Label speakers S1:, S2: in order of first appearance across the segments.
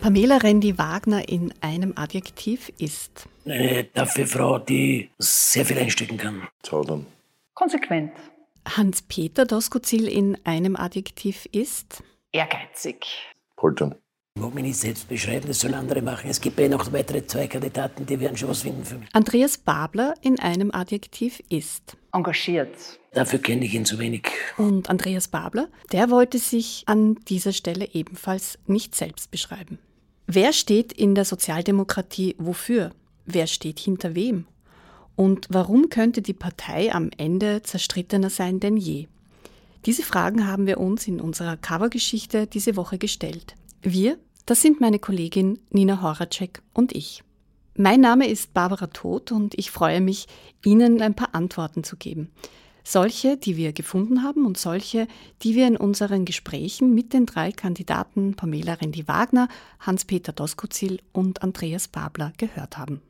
S1: Pamela Rendi-Wagner in einem Adjektiv ist.
S2: Eine taffe Frau, die sehr viel einstecken kann.
S3: Zaudern.
S4: Konsequent.
S1: Hans-Peter Doskozil in einem Adjektiv ist.
S4: Ehrgeizig.
S3: Poltern.
S2: Ich mag mich nicht selbst beschreiben, das sollen andere machen. Es gibt ja noch weitere zwei Kandidaten, die werden schon was finden für mich.
S1: Andreas Babler in einem Adjektiv ist.
S4: Engagiert.
S2: Dafür kenne ich ihn zu wenig.
S1: Und Andreas Babler, der wollte sich an dieser Stelle ebenfalls nicht selbst beschreiben. Wer steht in der Sozialdemokratie wofür? Wer steht hinter wem? Und warum könnte die Partei am Ende zerstrittener sein denn je? Diese Fragen haben wir uns in unserer Covergeschichte diese Woche gestellt. Wir, das sind meine Kollegin Nina Horacek und ich. Mein Name ist Barbara Todt und ich freue mich, Ihnen ein paar Antworten zu geben. Solche, die wir gefunden haben und solche, die wir in unseren Gesprächen mit den drei Kandidaten Pamela Rendi-Wagner, Hans-Peter Doskozil und Andreas Babler gehört haben.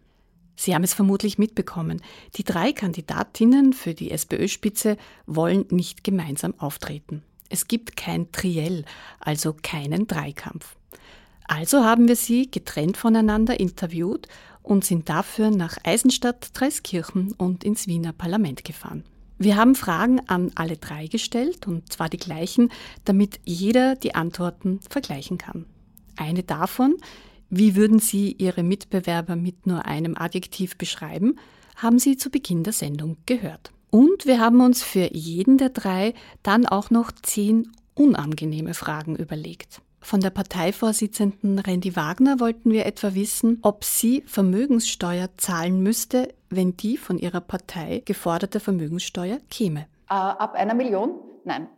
S1: Sie haben es vermutlich mitbekommen. Die drei Kandidatinnen für die SPÖ-Spitze wollen nicht gemeinsam auftreten. Es gibt kein Triell, also keinen Dreikampf. Also haben wir sie getrennt voneinander interviewt und sind dafür nach Eisenstadt, Dreiskirchen und ins Wiener Parlament gefahren. Wir haben Fragen an alle drei gestellt, und zwar die gleichen, damit jeder die Antworten vergleichen kann. Eine davon, wie würden Sie Ihre Mitbewerber mit nur einem Adjektiv beschreiben, haben Sie zu Beginn der Sendung gehört. Und wir haben uns für jeden der drei dann auch noch zehn unangenehme Fragen überlegt. Von der Parteivorsitzenden Randy Wagner wollten wir etwa wissen, ob sie Vermögenssteuer zahlen müsste, wenn die von ihrer Partei geforderte Vermögenssteuer käme.
S4: Äh, ab einer Million? Nein.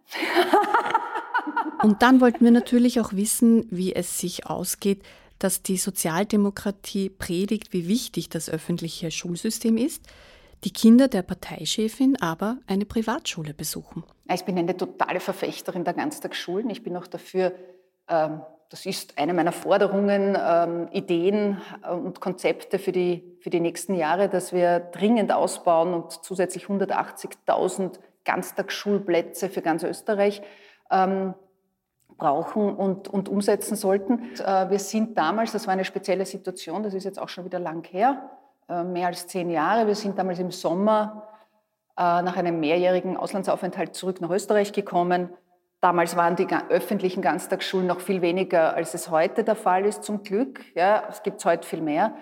S1: Und dann wollten wir natürlich auch wissen, wie es sich ausgeht, dass die Sozialdemokratie predigt, wie wichtig das öffentliche Schulsystem ist, die Kinder der Parteichefin aber eine Privatschule besuchen.
S4: Ich bin eine totale Verfechterin der Ganztagsschulen. Ich bin auch dafür, das ist eine meiner Forderungen, ähm, Ideen und Konzepte für die, für die nächsten Jahre, dass wir dringend ausbauen und zusätzlich 180.000 Ganztagsschulplätze für ganz Österreich ähm, brauchen und, und umsetzen sollten. Äh, wir sind damals, das war eine spezielle Situation, das ist jetzt auch schon wieder lang her, äh, mehr als zehn Jahre. Wir sind damals im Sommer äh, nach einem mehrjährigen Auslandsaufenthalt zurück nach Österreich gekommen. Damals waren die öffentlichen Ganztagsschulen noch viel weniger, als es heute der Fall ist, zum Glück. Ja, es gibt heute viel mehr.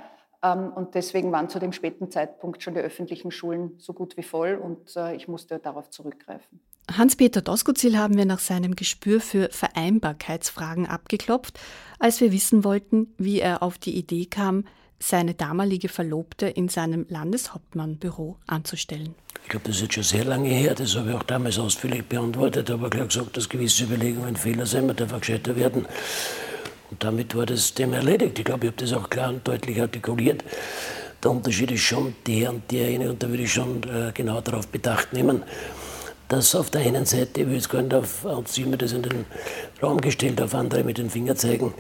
S4: Ähm, und deswegen waren zu dem späten Zeitpunkt schon die öffentlichen Schulen so gut wie voll und ich musste darauf zurückgreifen.
S1: Hans-Peter Doskozil haben wir nach seinem Gespür für Vereinbarkeitsfragen abgeklopft, als wir wissen wollten, wie er auf die Idee kam, seine damalige Verlobte in seinem Landeshauptmannbüro anzustellen.
S2: Ich glaube, das ist jetzt schon sehr lange her. Das habe ich auch damals ausführlich beantwortet. Aber gleich gesagt, dass gewisse Überlegungen Fehler sind, man darf auch gescheiter werden. Und damit war das Thema erledigt. Ich glaube, ich habe das auch klar und deutlich artikuliert. Der Unterschied ist schon der und derjenige, und da würde ich schon äh, genau darauf bedacht nehmen, dass auf der einen Seite, will jetzt gar nicht auf, und Sie mir das in den Raum gestellt, auf andere mit den Finger zeigen,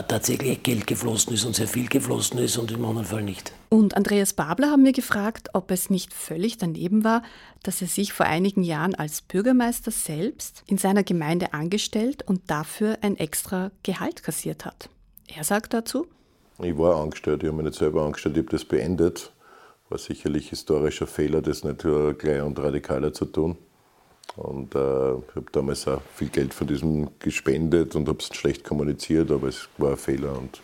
S2: tatsächlich Geld geflossen ist und sehr viel geflossen ist und im anderen Fall nicht.
S1: Und Andreas Babler haben wir gefragt, ob es nicht völlig daneben war, dass er sich vor einigen Jahren als Bürgermeister selbst in seiner Gemeinde angestellt und dafür ein extra Gehalt kassiert hat. Er sagt dazu,
S3: ich war angestellt, ich habe mich nicht selber angestellt, ich habe das beendet. War sicherlich historischer Fehler, das nicht gleich und radikaler zu tun. Und äh, ich habe damals auch viel Geld von diesem gespendet und habe es schlecht kommuniziert, aber es war ein Fehler und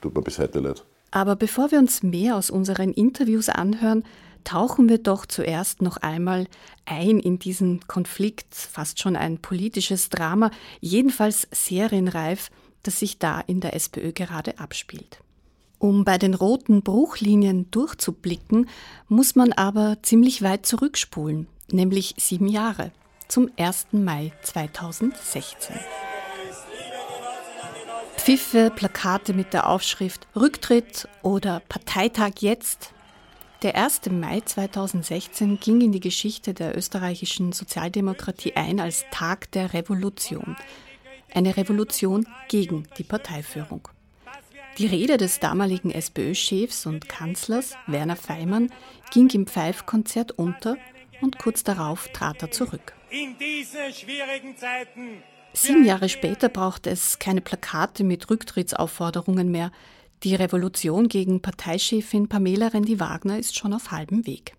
S3: tut mir bis heute leid.
S1: Aber bevor wir uns mehr aus unseren Interviews anhören, tauchen wir doch zuerst noch einmal ein in diesen Konflikt, fast schon ein politisches Drama, jedenfalls serienreif, das sich da in der SPÖ gerade abspielt. Um bei den roten Bruchlinien durchzublicken, muss man aber ziemlich weit zurückspulen, nämlich sieben Jahre, zum 1. Mai 2016. Pfiffe, Plakate mit der Aufschrift Rücktritt oder Parteitag jetzt. Der 1. Mai 2016 ging in die Geschichte der österreichischen Sozialdemokratie ein als Tag der Revolution. Eine Revolution gegen die Parteiführung. Die Rede des damaligen SPÖ-Chefs und Kanzlers Werner Feimann ging im Pfeifkonzert unter und kurz darauf trat er zurück. In diese schwierigen Zeiten Sieben Jahre später braucht es keine Plakate mit Rücktrittsaufforderungen mehr. Die Revolution gegen Parteichefin Pamela Rendi-Wagner ist schon auf halbem Weg.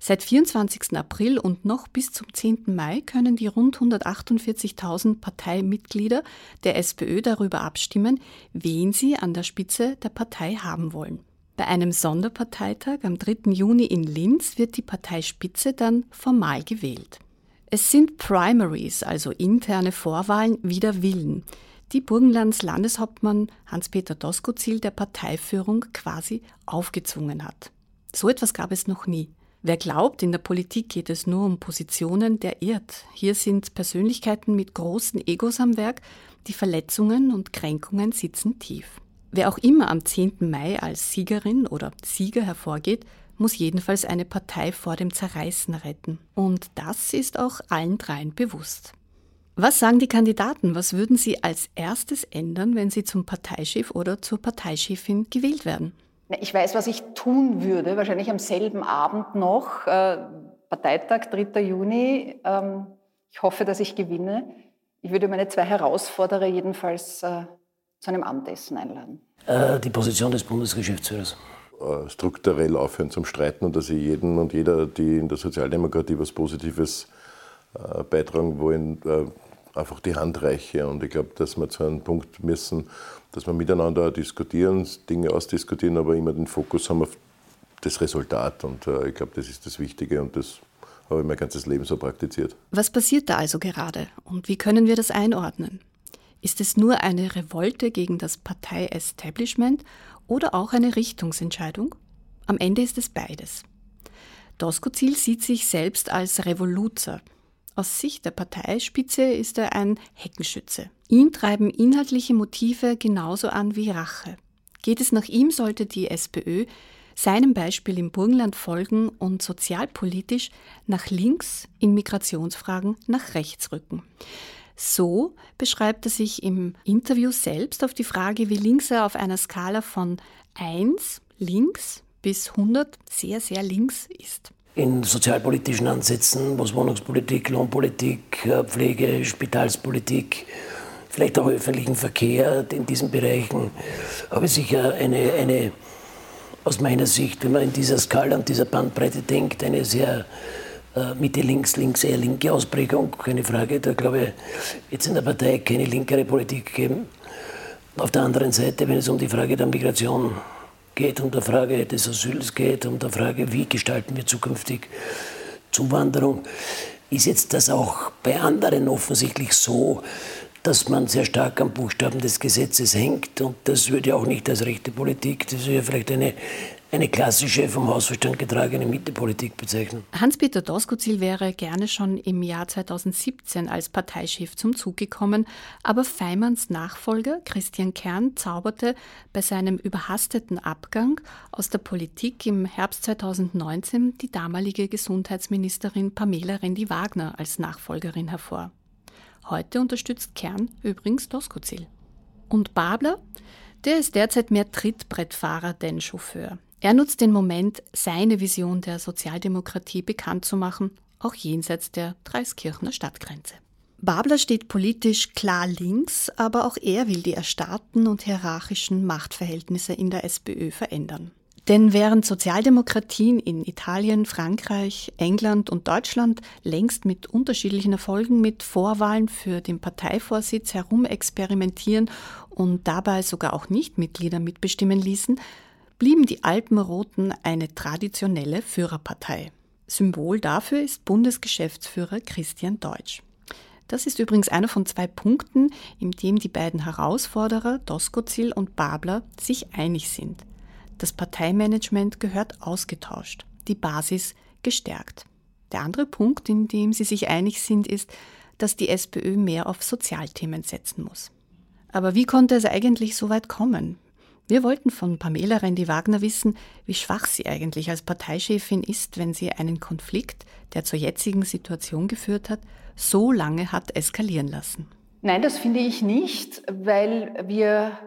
S1: Seit 24. April und noch bis zum 10. Mai können die rund 148.000 Parteimitglieder der SPÖ darüber abstimmen, wen sie an der Spitze der Partei haben wollen. Bei einem Sonderparteitag am 3. Juni in Linz wird die Parteispitze dann formal gewählt. Es sind Primaries, also interne Vorwahlen wider Willen, die Burgenlands Landeshauptmann Hans-Peter Doskozil der Parteiführung quasi aufgezwungen hat. So etwas gab es noch nie. Wer glaubt, in der Politik geht es nur um Positionen, der irrt. Hier sind Persönlichkeiten mit großen Egos am Werk, die Verletzungen und Kränkungen sitzen tief. Wer auch immer am 10. Mai als Siegerin oder Sieger hervorgeht, muss jedenfalls eine Partei vor dem Zerreißen retten. Und das ist auch allen dreien bewusst. Was sagen die Kandidaten? Was würden sie als erstes ändern, wenn sie zum Parteichef oder zur Parteichefin gewählt werden?
S4: Ich weiß, was ich tun würde, wahrscheinlich am selben Abend noch, äh, Parteitag, 3. Juni. Ähm, ich hoffe, dass ich gewinne. Ich würde meine zwei Herausforderer jedenfalls äh, zu einem Abendessen einladen?
S2: Äh, die Position des Bundesgeschäftsführers.
S3: Äh, strukturell aufhören zum Streiten und dass sie jeden und jeder, die in der Sozialdemokratie was Positives äh, beitragen wollen, einfach die Hand reiche. Und ich glaube, dass wir zu einem Punkt müssen, dass wir miteinander diskutieren, Dinge ausdiskutieren, aber immer den Fokus haben auf das Resultat. Und ich glaube, das ist das Wichtige und das habe ich mein ganzes Leben so praktiziert.
S1: Was passiert da also gerade und wie können wir das einordnen? Ist es nur eine Revolte gegen das Partei-Establishment oder auch eine Richtungsentscheidung? Am Ende ist es beides. Doskozil sieht sich selbst als Revoluzer. Aus Sicht der Parteispitze ist er ein Heckenschütze. Ihn treiben inhaltliche Motive genauso an wie Rache. Geht es nach ihm, sollte die SPÖ seinem Beispiel im Burgenland folgen und sozialpolitisch nach links, in Migrationsfragen nach rechts rücken. So beschreibt er sich im Interview selbst auf die Frage, wie links er auf einer Skala von 1 links bis 100 sehr, sehr links ist.
S2: In sozialpolitischen Ansätzen, was Wohnungspolitik, Lohnpolitik, äh, Pflege, Spitalspolitik, vielleicht auch öffentlichen Verkehr in diesen Bereichen, habe ich sicher eine, eine, aus meiner Sicht, wenn man in dieser Skala und dieser Bandbreite denkt, eine sehr Mitte links, links eher linke Ausprägung, keine Frage. Da glaube ich, jetzt in der Partei keine linkere Politik geben. Auf der anderen Seite, wenn es um die Frage der Migration geht, um die Frage des Asyls geht, um die Frage, wie gestalten wir zukünftig Zuwanderung, ist jetzt das auch bei anderen offensichtlich so, dass man sehr stark am Buchstaben des Gesetzes hängt. Und das würde auch nicht als rechte Politik, das wäre vielleicht eine, eine klassische, vom Hausverstand getragene Mittepolitik bezeichnen.
S1: Hans-Peter Doskozil wäre gerne schon im Jahr 2017 als Parteichef zum Zug gekommen, aber Feimanns Nachfolger Christian Kern zauberte bei seinem überhasteten Abgang aus der Politik im Herbst 2019 die damalige Gesundheitsministerin Pamela Rendi-Wagner als Nachfolgerin hervor. Heute unterstützt Kern übrigens Doskozil. Und Babler? Der ist derzeit mehr Trittbrettfahrer denn Chauffeur. Er nutzt den Moment, seine Vision der Sozialdemokratie bekannt zu machen, auch jenseits der Dreiskirchner Stadtgrenze. Babler steht politisch klar links, aber auch er will die erstarrten und hierarchischen Machtverhältnisse in der SPÖ verändern. Denn während Sozialdemokratien in Italien, Frankreich, England und Deutschland längst mit unterschiedlichen Erfolgen mit Vorwahlen für den Parteivorsitz herumexperimentieren und dabei sogar auch Nichtmitglieder mitbestimmen ließen, blieben die Alpenroten eine traditionelle Führerpartei. Symbol dafür ist Bundesgeschäftsführer Christian Deutsch. Das ist übrigens einer von zwei Punkten, in dem die beiden Herausforderer Doskozil und Babler sich einig sind. Das Parteimanagement gehört ausgetauscht, die Basis gestärkt. Der andere Punkt, in dem sie sich einig sind, ist, dass die SPÖ mehr auf Sozialthemen setzen muss. Aber wie konnte es eigentlich so weit kommen? Wir wollten von Pamela Rendi-Wagner wissen, wie schwach sie eigentlich als Parteichefin ist, wenn sie einen Konflikt, der zur jetzigen Situation geführt hat, so lange hat eskalieren lassen.
S4: Nein, das finde ich nicht, weil wir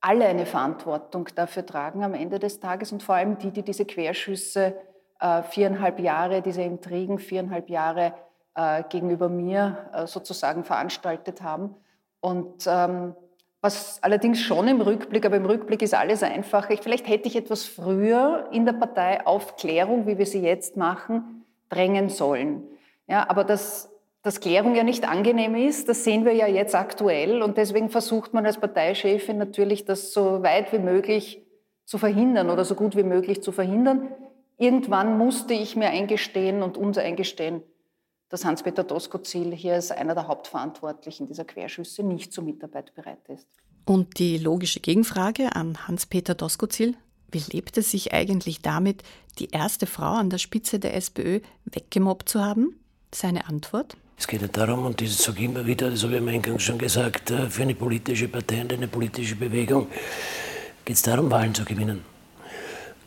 S4: alle eine Verantwortung dafür tragen am Ende des Tages und vor allem die, die diese Querschüsse äh, viereinhalb Jahre, diese Intrigen viereinhalb Jahre äh, gegenüber mir äh, sozusagen veranstaltet haben. Und ähm, was allerdings schon im Rückblick, aber im Rückblick ist alles einfacher. Vielleicht hätte ich etwas früher in der Partei Aufklärung, wie wir sie jetzt machen, drängen sollen. Ja, aber das dass Klärung ja nicht angenehm ist, das sehen wir ja jetzt aktuell. Und deswegen versucht man als Parteichefin natürlich, das so weit wie möglich zu verhindern oder so gut wie möglich zu verhindern. Irgendwann musste ich mir eingestehen und uns eingestehen, dass Hans-Peter Doskozil hier als einer der Hauptverantwortlichen dieser Querschüsse nicht zur Mitarbeit bereit ist.
S1: Und die logische Gegenfrage an Hans-Peter Doskozil, wie lebt es sich eigentlich damit, die erste Frau an der Spitze der SPÖ weggemobbt zu haben? Seine Antwort?
S2: Es geht ja darum, und das sage ich immer wieder, das habe ich am Eingang schon gesagt, äh, für eine politische Partei und eine politische Bewegung geht es darum, Wahlen zu gewinnen.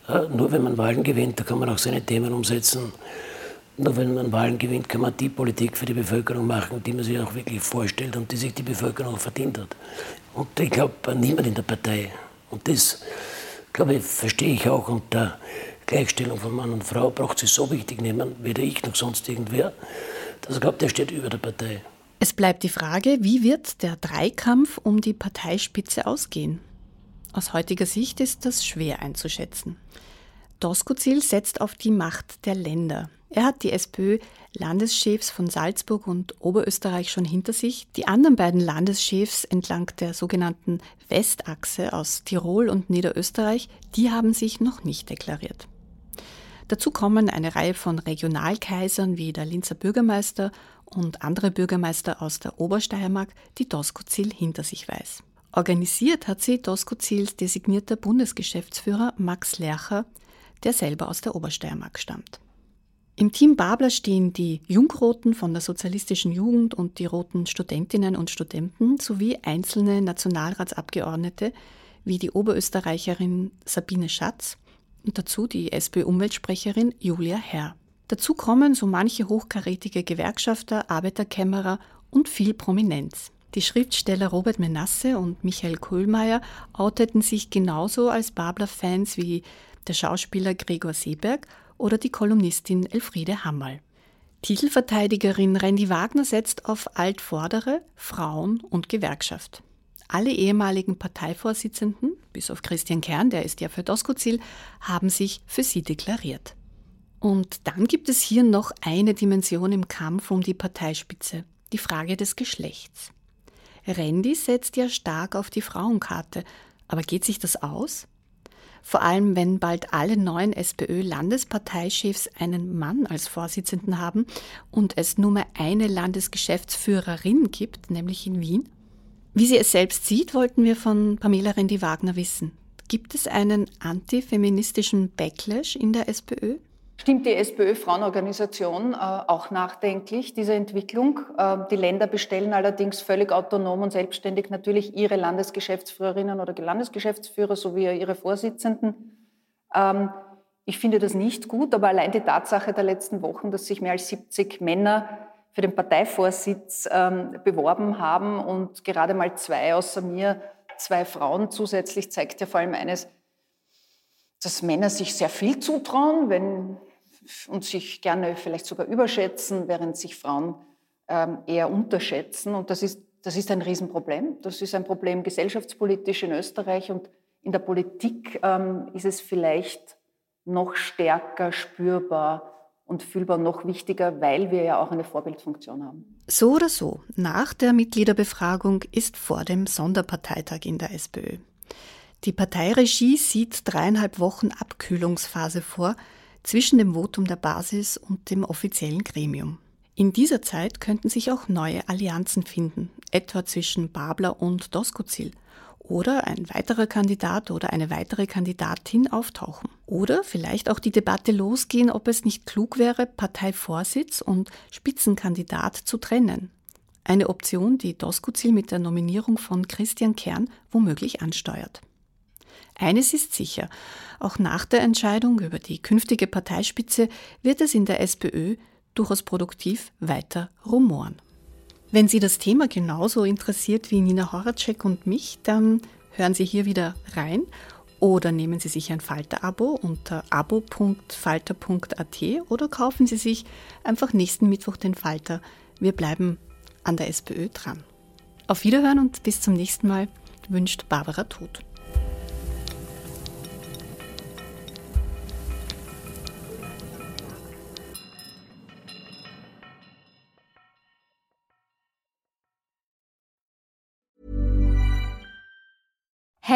S2: Äh, nur wenn man Wahlen gewinnt, da kann man auch seine Themen umsetzen. Nur wenn man Wahlen gewinnt, kann man die Politik für die Bevölkerung machen, die man sich auch wirklich vorstellt und die sich die Bevölkerung auch verdient hat. Und ich glaube, niemand in der Partei. Und das, glaube ich, verstehe ich auch unter Gleichstellung von Mann und Frau, braucht sie so wichtig nehmen, weder ich noch sonst irgendwer. Das glaubt, der steht über der Partei.
S1: Es bleibt die Frage, wie wird der Dreikampf um die Parteispitze ausgehen? Aus heutiger Sicht ist das schwer einzuschätzen. Doskozil setzt auf die Macht der Länder. Er hat die SPÖ-Landeschefs von Salzburg und Oberösterreich schon hinter sich. Die anderen beiden Landeschefs entlang der sogenannten Westachse aus Tirol und Niederösterreich, die haben sich noch nicht deklariert. Dazu kommen eine Reihe von Regionalkaisern wie der Linzer Bürgermeister und andere Bürgermeister aus der Obersteiermark, die Doskozil hinter sich weiß. Organisiert hat sie Doskozils designierter Bundesgeschäftsführer Max Lercher, der selber aus der Obersteiermark stammt. Im Team Babler stehen die Jungroten von der Sozialistischen Jugend und die Roten Studentinnen und Studenten sowie einzelne Nationalratsabgeordnete wie die Oberösterreicherin Sabine Schatz und dazu die SPÖ-Umweltsprecherin Julia Herr. Dazu kommen so manche hochkarätige Gewerkschafter, Arbeiterkämmerer und viel Prominenz. Die Schriftsteller Robert Menasse und Michael Kohlmeier outeten sich genauso als Babler-Fans wie der Schauspieler Gregor Seeberg oder die Kolumnistin Elfriede Hammerl. Titelverteidigerin Randy Wagner setzt auf Altvordere, Frauen und Gewerkschaft. Alle ehemaligen Parteivorsitzenden, bis auf Christian Kern, der ist ja für Doskozil, haben sich für sie deklariert. Und dann gibt es hier noch eine Dimension im Kampf um die Parteispitze, die Frage des Geschlechts. Randy setzt ja stark auf die Frauenkarte, aber geht sich das aus? Vor allem, wenn bald alle neuen SPÖ-Landesparteichefs einen Mann als Vorsitzenden haben und es nur mehr eine Landesgeschäftsführerin gibt, nämlich in Wien. Wie sie es selbst sieht, wollten wir von Pamela Rendi-Wagner wissen. Gibt es einen antifeministischen Backlash in der SPÖ?
S4: Stimmt die SPÖ-Frauenorganisation äh, auch nachdenklich, diese Entwicklung? Äh, die Länder bestellen allerdings völlig autonom und selbstständig natürlich ihre Landesgeschäftsführerinnen oder Landesgeschäftsführer sowie ihre Vorsitzenden. Ähm, ich finde das nicht gut, aber allein die Tatsache der letzten Wochen, dass sich mehr als 70 Männer für den Parteivorsitz ähm, beworben haben und gerade mal zwei außer mir, zwei Frauen zusätzlich, zeigt ja vor allem eines, dass Männer sich sehr viel zutrauen, wenn und sich gerne vielleicht sogar überschätzen, während sich Frauen ähm, eher unterschätzen. Und das ist, das ist ein Riesenproblem. Das ist ein Problem gesellschaftspolitisch in Österreich und in der Politik ähm, ist es vielleicht noch stärker spürbar und fühlbar noch wichtiger, weil wir ja auch eine Vorbildfunktion haben.
S1: So oder so, nach der Mitgliederbefragung ist vor dem Sonderparteitag in der SPÖ. Die Parteiregie sieht dreieinhalb Wochen Abkühlungsphase vor, zwischen dem Votum der Basis und dem offiziellen Gremium. In dieser Zeit könnten sich auch neue Allianzen finden, etwa zwischen Babler und Doskozil, oder ein weiterer Kandidat oder eine weitere Kandidatin auftauchen. Oder vielleicht auch die Debatte losgehen, ob es nicht klug wäre, Parteivorsitz und Spitzenkandidat zu trennen. Eine Option, die Doskozil mit der Nominierung von Christian Kern womöglich ansteuert. Eines ist sicher, auch nach der Entscheidung über die künftige Parteispitze wird es in der SPÖ durchaus produktiv weiter rumoren. Wenn Sie das Thema genauso interessiert wie Nina Horacek und mich, dann hören Sie hier wieder rein oder nehmen Sie sich ein Falter-Abo unter abo.falter.at oder kaufen Sie sich einfach nächsten Mittwoch den Falter. Wir bleiben an der SPÖ dran. Auf Wiederhören und bis zum nächsten Mal wünscht Barbara Todt.